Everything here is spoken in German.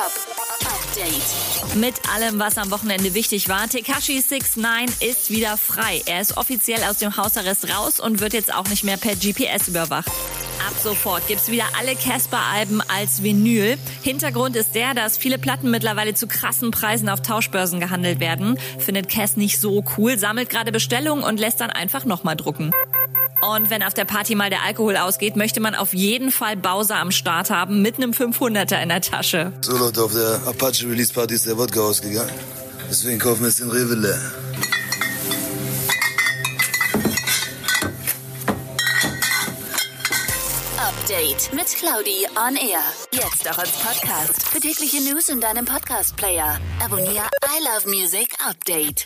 Top Update. Mit allem, was am Wochenende wichtig war, Tekashi 69 ist wieder frei. Er ist offiziell aus dem Hausarrest raus und wird jetzt auch nicht mehr per GPS überwacht. Ab sofort gibt's wieder alle Casper-Alben als Vinyl. Hintergrund ist der, dass viele Platten mittlerweile zu krassen Preisen auf Tauschbörsen gehandelt werden. Findet Cass nicht so cool, sammelt gerade Bestellungen und lässt dann einfach nochmal drucken. Und wenn auf der Party mal der Alkohol ausgeht, möchte man auf jeden Fall Bowser am Start haben mit einem 500er in der Tasche. So Leute, auf der Apache Release Party ist der Wodka ausgegangen. Deswegen kaufen wir jetzt den Rewe leer. Update mit Claudi on Air. Jetzt auch als Podcast. Für tägliche News in deinem Podcast-Player. Abonniere I Love Music Update.